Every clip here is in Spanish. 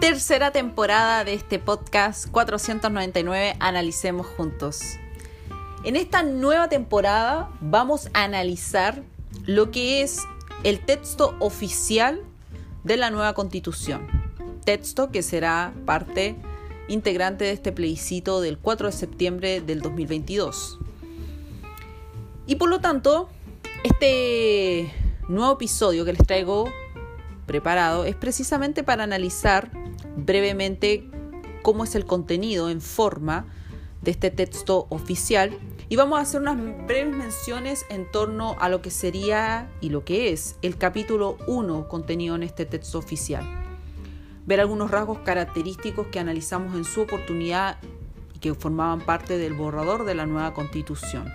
tercera temporada de este podcast 499 Analicemos Juntos. En esta nueva temporada vamos a analizar lo que es el texto oficial de la nueva constitución. Texto que será parte integrante de este plebiscito del 4 de septiembre del 2022. Y por lo tanto, este nuevo episodio que les traigo preparado es precisamente para analizar brevemente cómo es el contenido en forma de este texto oficial y vamos a hacer unas breves menciones en torno a lo que sería y lo que es el capítulo 1 contenido en este texto oficial. Ver algunos rasgos característicos que analizamos en su oportunidad y que formaban parte del borrador de la nueva constitución.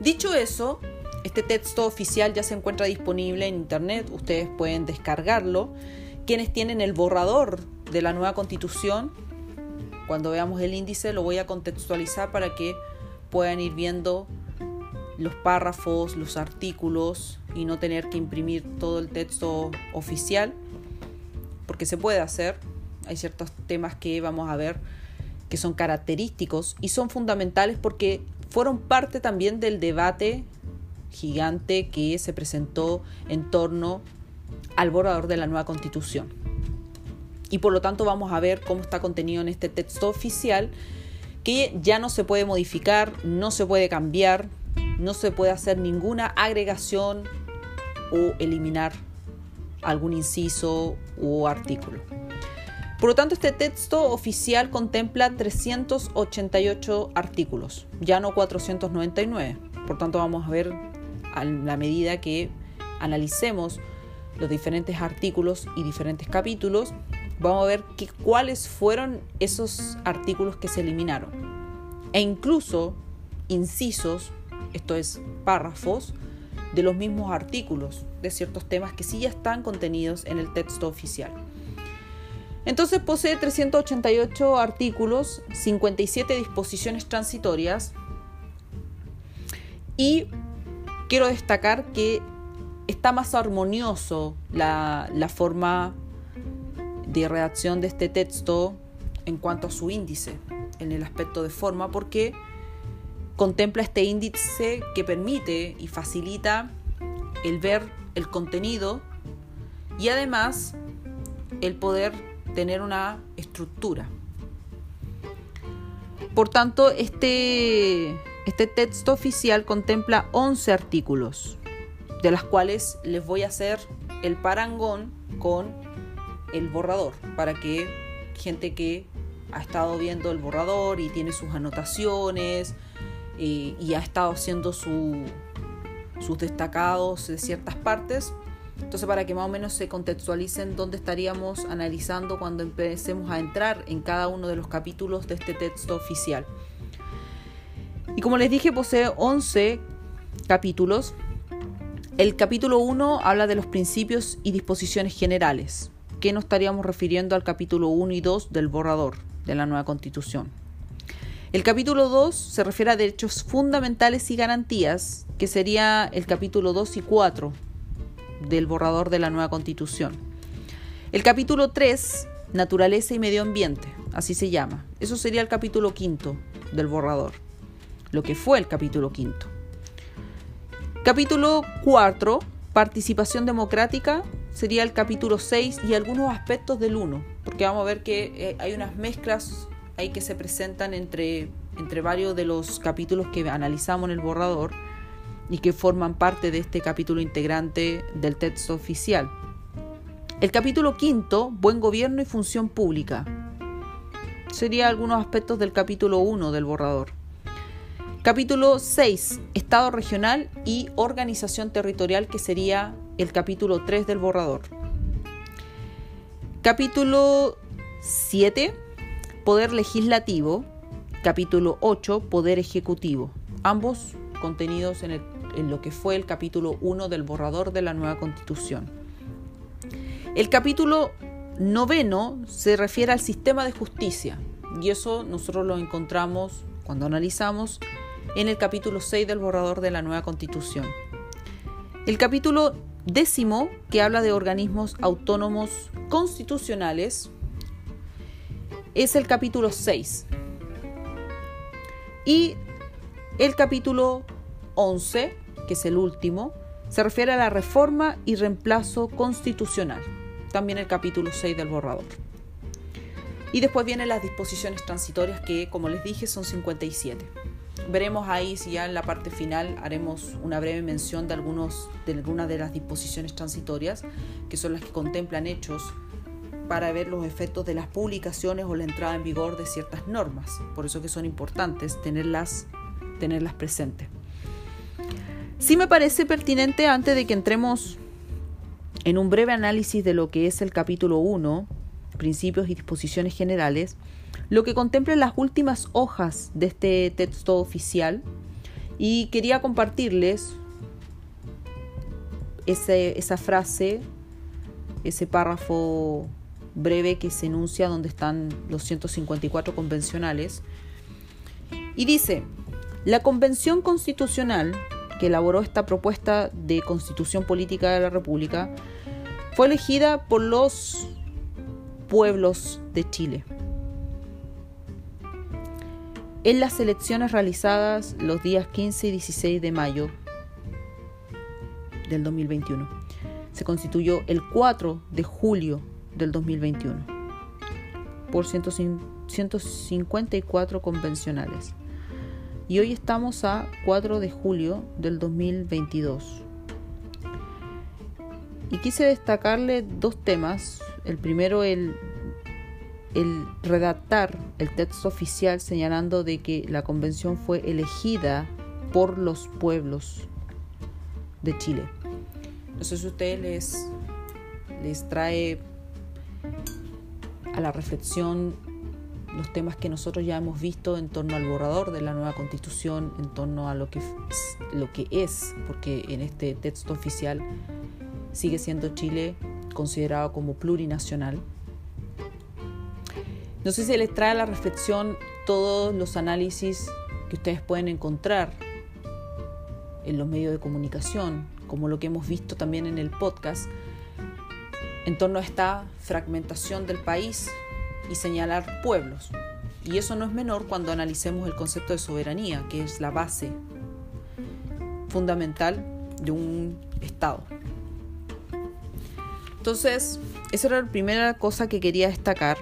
Dicho eso, este texto oficial ya se encuentra disponible en internet, ustedes pueden descargarlo. Quienes tienen el borrador de la nueva constitución, cuando veamos el índice lo voy a contextualizar para que puedan ir viendo los párrafos, los artículos y no tener que imprimir todo el texto oficial, porque se puede hacer. Hay ciertos temas que vamos a ver que son característicos y son fundamentales porque fueron parte también del debate gigante que se presentó en torno al borrador de la nueva constitución. Y por lo tanto vamos a ver cómo está contenido en este texto oficial que ya no se puede modificar, no se puede cambiar, no se puede hacer ninguna agregación o eliminar algún inciso o artículo. Por lo tanto, este texto oficial contempla 388 artículos, ya no 499. Por tanto, vamos a ver a la medida que analicemos los diferentes artículos y diferentes capítulos, vamos a ver cuáles fueron esos artículos que se eliminaron. E incluso incisos, esto es párrafos, de los mismos artículos de ciertos temas que sí ya están contenidos en el texto oficial. Entonces posee 388 artículos, 57 disposiciones transitorias y quiero destacar que está más armonioso la, forma de redacción de este texto en cuanto a su índice, en el aspecto de forma, porque contempla este índice que permite y facilita el ver el contenido y además el poder tener una estructura. Por tanto, este este texto oficial contempla 11 artículos, de las cuales les voy a hacer el parangón con el borrador, para que gente que ha estado viendo el borrador y tiene sus anotaciones eh, y ha estado haciendo sus destacados de ciertas partes, entonces para que más o menos se contextualicen dónde estaríamos analizando cuando empecemos a entrar en cada uno de los capítulos de este texto oficial. Y como les dije, posee 11 capítulos. El capítulo 1 habla de los principios y disposiciones generales, que nos estaríamos refiriendo al capítulo 1 y 2 del borrador de la nueva constitución. El capítulo 2 se refiere a derechos fundamentales y garantías, que sería el capítulo 2 y 4 del borrador de la nueva constitución. El capítulo 3, naturaleza y medio ambiente, así se llama. Eso sería el capítulo 5 del borrador lo que fue el capítulo quinto. Capítulo 4, participación democrática, sería el capítulo 6 y algunos aspectos del 1, porque vamos a ver que eh, hay unas mezclas ahí que se presentan entre, entre varios de los capítulos que analizamos en el borrador y que forman parte de este capítulo integrante del texto oficial. El capítulo quinto, buen gobierno y función pública. Sería algunos aspectos del capítulo 1 del borrador. Capítulo 6, Estado regional y organización territorial, que sería el capítulo 3 del borrador. Capítulo 7, Poder legislativo. Capítulo 8, Poder ejecutivo. Ambos contenidos en, lo que fue el capítulo 1 del borrador de la nueva constitución. El capítulo noveno se refiere al sistema de justicia y eso nosotros lo encontramos cuando analizamos en el capítulo 6 del borrador de la nueva constitución. El capítulo décimo, que habla de organismos autónomos constitucionales, es el capítulo 6. Y el capítulo 11, que es el último, se refiere a la reforma y reemplazo constitucional. También el capítulo 6 del borrador. Y después vienen las disposiciones transitorias que, como les dije, son 57. Veremos ahí si ya en la parte final haremos una breve mención de, algunos, de algunas de las disposiciones transitorias, que son las que contemplan hechos para ver los efectos de las publicaciones o la entrada en vigor de ciertas normas. Por eso que son importantes tenerlas, tenerlas presentes. Sí me parece pertinente antes de que entremos en un breve análisis de lo que es el capítulo 1, principios y disposiciones generales, lo que contempla las últimas hojas de este texto oficial y quería compartirles esa frase, ese párrafo breve que se enuncia donde están los 154 convencionales. Y dice, la Convención Constitucional que elaboró esta propuesta de constitución política de la República fue elegida por los pueblos de Chile. En las elecciones realizadas los días 15 y 16 de mayo del 2021. Se constituyó el 4 de julio del 2021 por 154 convencionales. Y hoy estamos a 4 de julio del 2022. Y quise destacarle dos temas. El primero, el el redactar el texto oficial señalando de que la convención fue elegida por los pueblos de Chile. No sé si a ustedes les, les trae a la reflexión los temas que nosotros ya hemos visto en torno al borrador de la nueva constitución, en torno a lo que, lo que es, porque en este texto oficial sigue siendo Chile considerado como plurinacional no sé si les trae a la reflexión todos los análisis que ustedes pueden encontrar en los medios de comunicación, como lo que hemos visto también en el podcast, en torno a esta fragmentación del país y señalar pueblos. Y eso no es menor cuando analicemos el concepto de soberanía, que es la base fundamental de un Estado. Entonces, esa era la primera cosa que quería destacar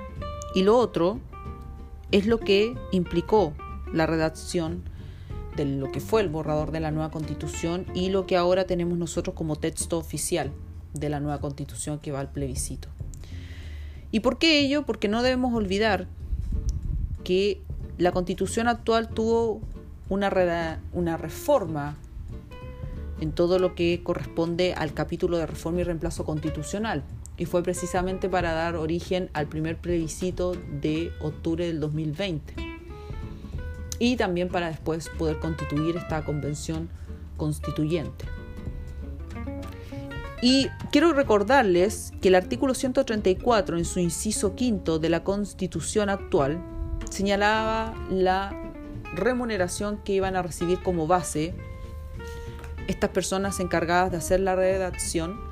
y lo otro es lo que implicó la redacción de lo que fue el borrador de la nueva constitución y lo que ahora tenemos nosotros como texto oficial de la nueva constitución que va al plebiscito. ¿Y por qué ello? Porque no debemos olvidar que la constitución actual tuvo una, una reforma en todo lo que corresponde al capítulo de reforma y reemplazo constitucional y fue precisamente para dar origen al primer plebiscito de octubre del 2020 y también para después poder constituir esta convención constituyente. Y quiero recordarles que el artículo 134 en su inciso quinto de la constitución actual señalaba la remuneración que iban a recibir como base estas personas encargadas de hacer la redacción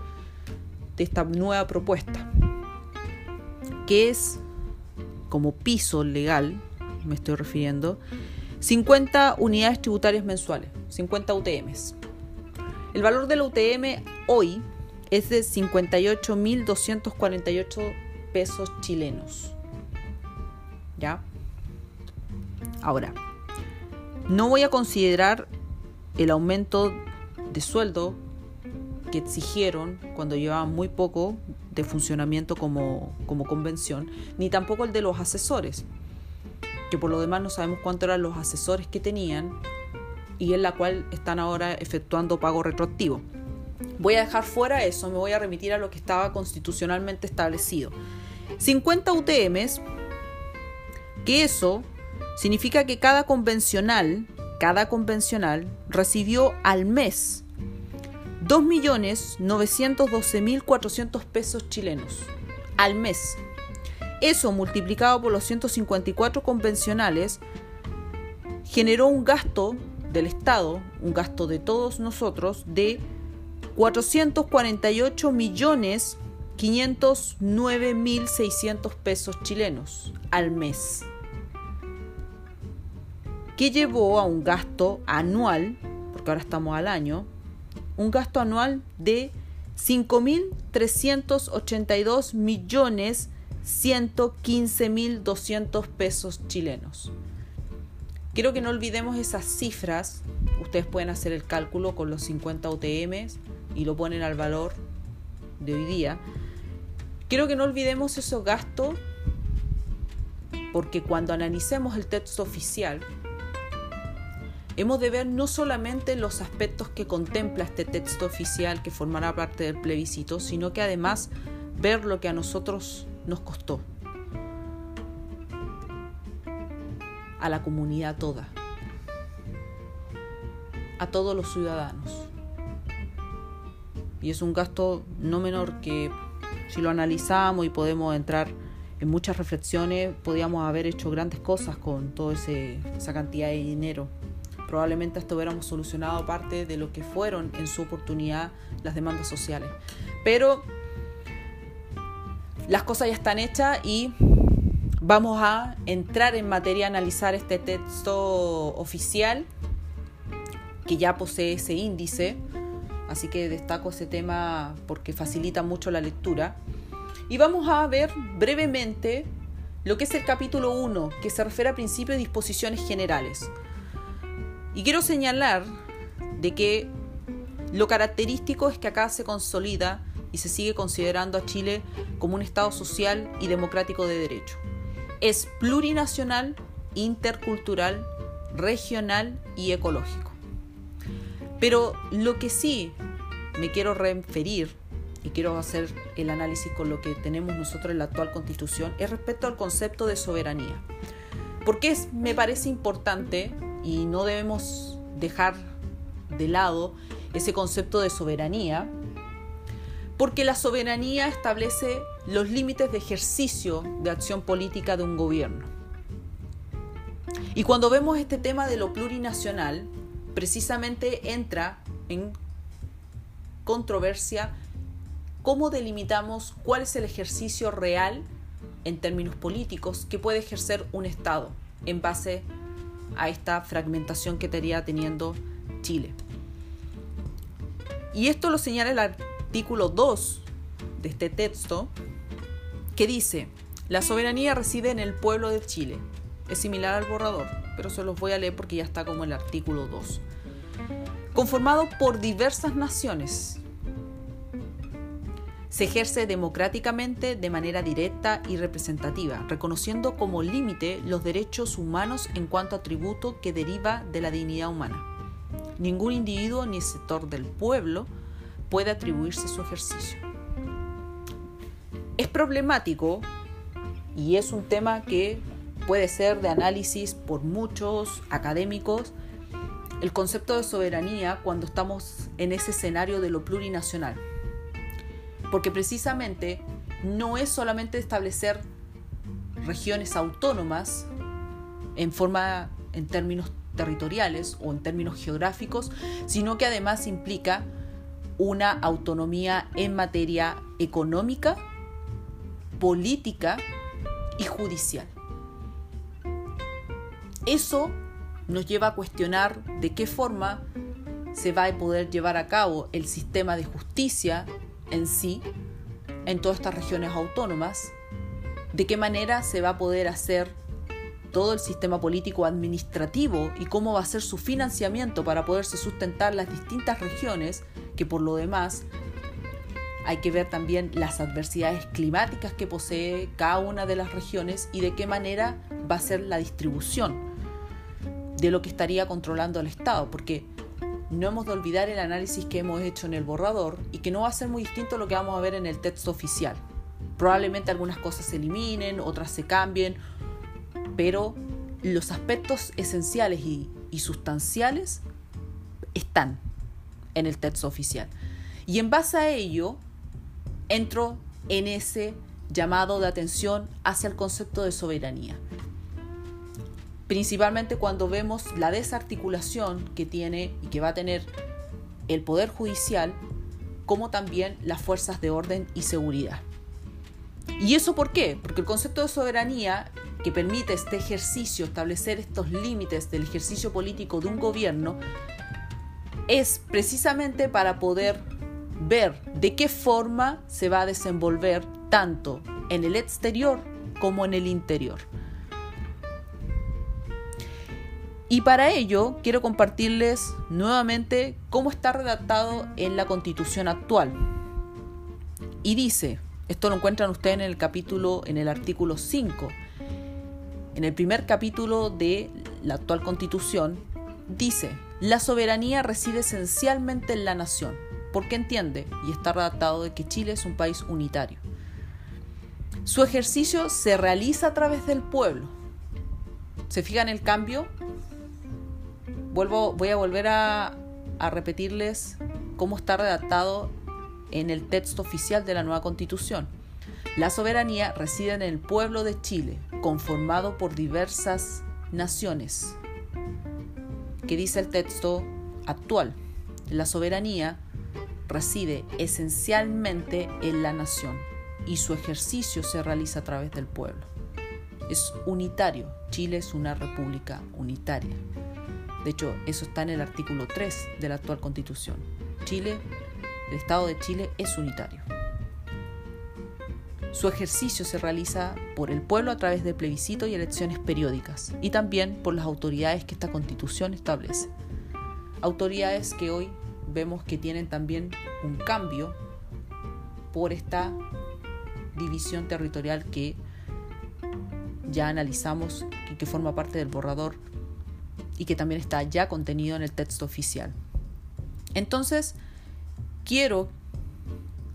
de esta nueva propuesta, que es como piso legal, me estoy refiriendo, 50 unidades tributarias mensuales, 50 UTMs. El valor de la UTM hoy es de 58.248 pesos chilenos. ¿Ya? Ahora, no voy a considerar el aumento de sueldo que exigieron cuando llevaban muy poco de funcionamiento como, como convención, ni tampoco el de los asesores, que por lo demás no sabemos cuánto eran los asesores que tenían y en la cual están ahora efectuando pago retroactivo. Voy a dejar fuera eso, me voy a remitir a lo que estaba constitucionalmente establecido. 50 UTMs, que eso significa que cada convencional, cada convencional recibió al mes 2.912.400 pesos chilenos al mes. Eso multiplicado por los 154 convencionales generó un gasto del Estado, un gasto de todos nosotros, de 448 millones 509 mil 600 pesos chilenos al mes, que llevó a un gasto anual, porque ahora estamos al año, un gasto anual de 5.382 millones 115.200 pesos chilenos. Quiero que no olvidemos esas cifras. Ustedes pueden hacer el cálculo con los 50 UTMs y lo ponen al valor de hoy día. Quiero que no olvidemos esos gastos porque cuando analicemos el texto oficial, hemos de ver no solamente los aspectos que contempla este texto oficial que formará parte del plebiscito, sino que además ver lo que a nosotros nos costó. A la comunidad toda. A todos los ciudadanos. Y es un gasto no menor que si lo analizamos y podemos entrar en muchas reflexiones, podríamos haber hecho grandes cosas con toda esa cantidad de dinero. Probablemente esto hubiéramos solucionado parte de lo que fueron en su oportunidad las demandas sociales. Pero las cosas ya están hechas y vamos a entrar en materia a analizar este texto oficial que ya posee ese índice, así que destaco ese tema porque facilita mucho la lectura. Y vamos a ver brevemente lo que es el capítulo 1, que se refiere a principios y disposiciones generales. Y quiero señalar de que lo característico es que acá se consolida y se sigue considerando a Chile como un Estado social y democrático de derecho. Es plurinacional, intercultural, regional y ecológico. Pero lo que sí me quiero referir y quiero hacer el análisis con lo que tenemos nosotros en la actual constitución es respecto al concepto de soberanía. Porque es, me parece importante y no debemos dejar de lado ese concepto de soberanía porque la soberanía establece los límites de ejercicio de acción política de un gobierno. Y cuando vemos este tema de lo plurinacional, precisamente entra en controversia cómo delimitamos cuál es el ejercicio real en términos políticos que puede ejercer un Estado en base a esta fragmentación que estaría teniendo Chile. Y esto lo señala el artículo 2 de este texto, que dice, la soberanía reside en el pueblo de Chile. Es similar al borrador, pero se los voy a leer porque ya está como el artículo 2. Conformado por diversas naciones, se ejerce democráticamente de manera directa y representativa, reconociendo como límite los derechos humanos en cuanto a tributo que deriva de la dignidad humana. Ningún individuo ni sector del pueblo puede atribuirse su ejercicio. Es problemático y es un tema que puede ser de análisis por muchos académicos el concepto de soberanía cuando estamos en ese escenario de lo plurinacional. Porque precisamente no es solamente establecer regiones autónomas en forma en términos territoriales o en términos geográficos, sino que además implica una autonomía en materia económica, política y judicial. Eso nos lleva a cuestionar de qué forma se va a poder llevar a cabo el sistema de justicia en sí en todas estas regiones autónomas, de qué manera se va a poder hacer todo el sistema político administrativo y cómo va a ser su financiamiento para poderse sustentar las distintas regiones que por lo demás hay que ver también las adversidades climáticas que posee cada una de las regiones y de qué manera va a ser la distribución de lo que estaría controlando el Estado, porque no hemos de olvidar el análisis que hemos hecho en el borrador y que no va a ser muy distinto a lo que vamos a ver en el texto oficial. Probablemente algunas cosas se eliminen, otras se cambien, pero los aspectos esenciales y, sustanciales están en el texto oficial. Y en base a ello, entro en ese llamado de atención hacia el concepto de soberanía. Principalmente cuando vemos la desarticulación que tiene y que va a tener el Poder Judicial como también las fuerzas de orden y seguridad. ¿Y eso por qué? Porque el concepto de soberanía que permite este ejercicio, establecer estos límites del ejercicio político de un gobierno, es precisamente para poder ver de qué forma se va a desenvolver tanto en el exterior como en el interior. Y para ello quiero compartirles nuevamente cómo está redactado en la constitución actual. Y dice, esto lo encuentran ustedes en el capítulo, en el artículo 5, en el primer capítulo de la actual constitución, dice, la soberanía reside esencialmente en la nación, porque entiende, y está redactado, de que Chile es un país unitario. Su ejercicio se realiza a través del pueblo. ¿Se fijan el cambio? Voy a volver a, a repetirles cómo está redactado en el texto oficial de la nueva constitución. La soberanía reside en el pueblo de Chile, conformado por diversas naciones. ¿Qué dice el texto actual? La soberanía reside esencialmente en la nación y su ejercicio se realiza a través del pueblo. Es unitario. Chile es una república unitaria. De hecho, eso está en el artículo 3 de la actual constitución. Chile, el Estado de Chile es unitario. Su ejercicio se realiza por el pueblo a través de plebiscitos y elecciones periódicas y también por las autoridades que esta constitución establece. Autoridades que hoy vemos que tienen también un cambio por esta división territorial que ya analizamos y que forma parte del borrador y que también está ya contenido en el texto oficial. Entonces, quiero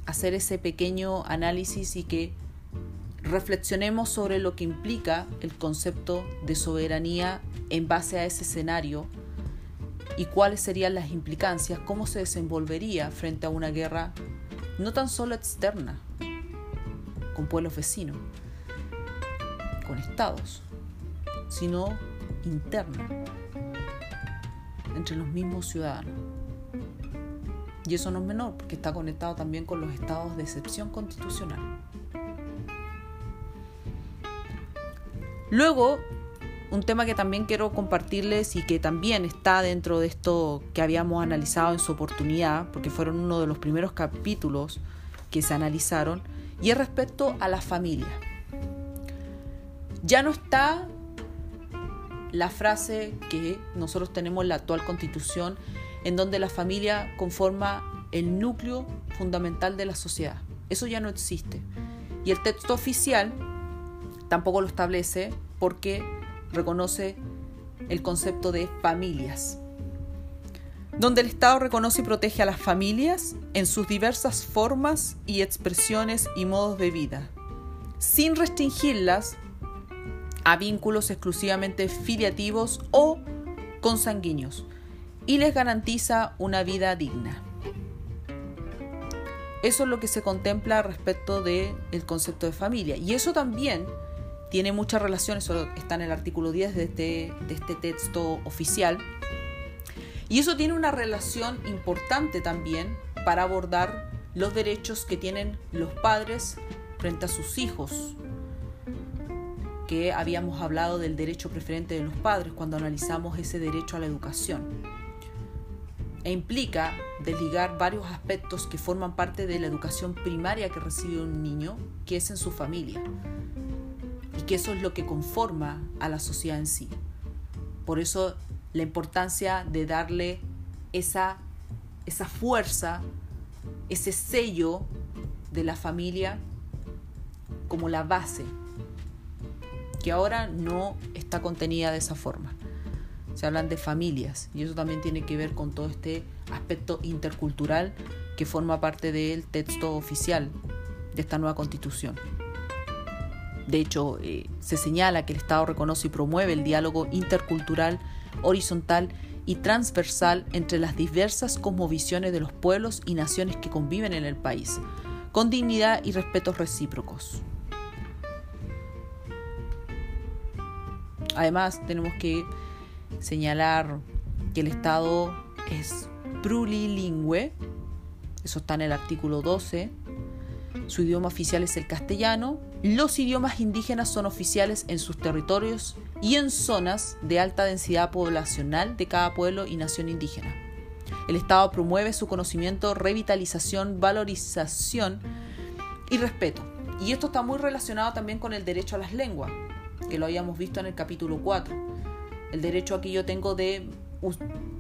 hacer ese pequeño análisis y que reflexionemos sobre lo que implica el concepto de soberanía en base a ese escenario y cuáles serían las implicancias, cómo se desenvolvería frente a una guerra no tan solo externa, con pueblos vecinos, con estados, sino interna entre los mismos ciudadanos. Y eso no es menor, porque está conectado también con los estados de excepción constitucional. Luego, un tema que también quiero compartirles y que también está dentro de esto que habíamos analizado en su oportunidad, porque fueron uno de los primeros capítulos que se analizaron, y es respecto a la familia. Ya no está la frase que nosotros tenemos en la actual constitución, en donde la familia conforma el núcleo fundamental de la sociedad. Eso ya no existe. Y el texto oficial tampoco lo establece porque reconoce el concepto de familias, donde el Estado reconoce y protege a las familias en sus diversas formas y expresiones y modos de vida, sin restringirlas a vínculos exclusivamente filiativos o consanguíneos y les garantiza una vida digna. Eso es lo que se contempla respecto del concepto de familia. Y eso también tiene muchas relaciones, eso está en el artículo 10 de este, de este texto oficial. Y eso tiene una relación importante también para abordar los derechos que tienen los padres frente a sus hijos, que habíamos hablado del derecho preferente de los padres cuando analizamos ese derecho a la educación. E implica desligar varios aspectos que forman parte de la educación primaria que recibe un niño, que es en su familia. Y que eso es lo que conforma a la sociedad en sí. Por eso la importancia de darle esa, esa fuerza, ese sello de la familia como la base que ahora no está contenida de esa forma. Se hablan de familias y eso también tiene que ver con todo este aspecto intercultural que forma parte del texto oficial de esta nueva constitución. De hecho, eh, se señala que el Estado reconoce y promueve el diálogo intercultural, horizontal y transversal entre las diversas cosmovisiones de los pueblos y naciones que conviven en el país, con dignidad y respetos recíprocos. Además, tenemos que señalar que el Estado es plurilingüe eso está en el artículo 12. Su idioma oficial es el castellano. Los idiomas indígenas son oficiales en sus territorios y en zonas de alta densidad poblacional de cada pueblo y nación indígena. El Estado promueve su conocimiento, revitalización, valorización y respeto. Y esto está muy relacionado también con el derecho a las lenguas, que lo habíamos visto en el capítulo 4. El derecho a que yo tengo de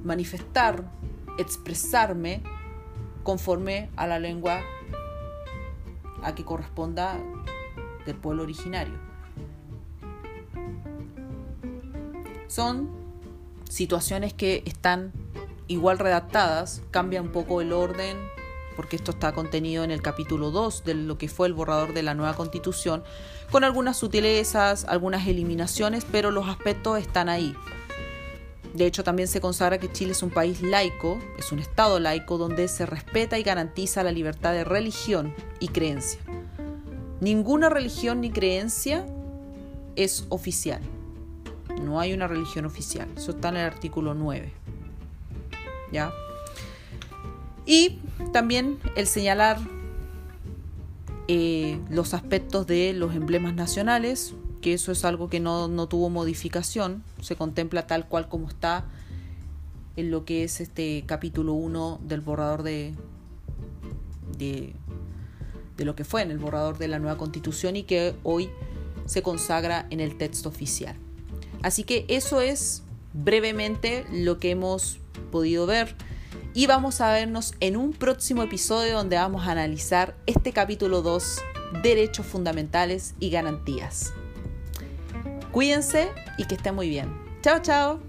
manifestar, expresarme conforme a la lengua a que corresponda del pueblo originario. Son situaciones que están igual redactadas, cambia un poco el orden, porque esto está contenido en el capítulo 2 de lo que fue el borrador de la nueva constitución, con algunas sutilezas, algunas eliminaciones, pero los aspectos están ahí. De hecho, también se consagra que Chile es un país laico, es un Estado laico donde se respeta y garantiza la libertad de religión y creencia. Ninguna religión ni creencia es oficial. No hay una religión oficial. Eso está en el artículo 9. ¿Ya? Y también el señalar eh, los aspectos de los emblemas nacionales, que eso es algo que no, tuvo modificación, se contempla tal cual como está en lo que es este capítulo 1 del borrador de, de, de, lo que fue en el borrador de la nueva constitución y que hoy se consagra en el texto oficial. Así que eso es brevemente lo que hemos podido ver y vamos a vernos en un próximo episodio donde vamos a analizar este capítulo 2, Derechos Fundamentales y Garantías. Cuídense y que estén muy bien. Chao, chao.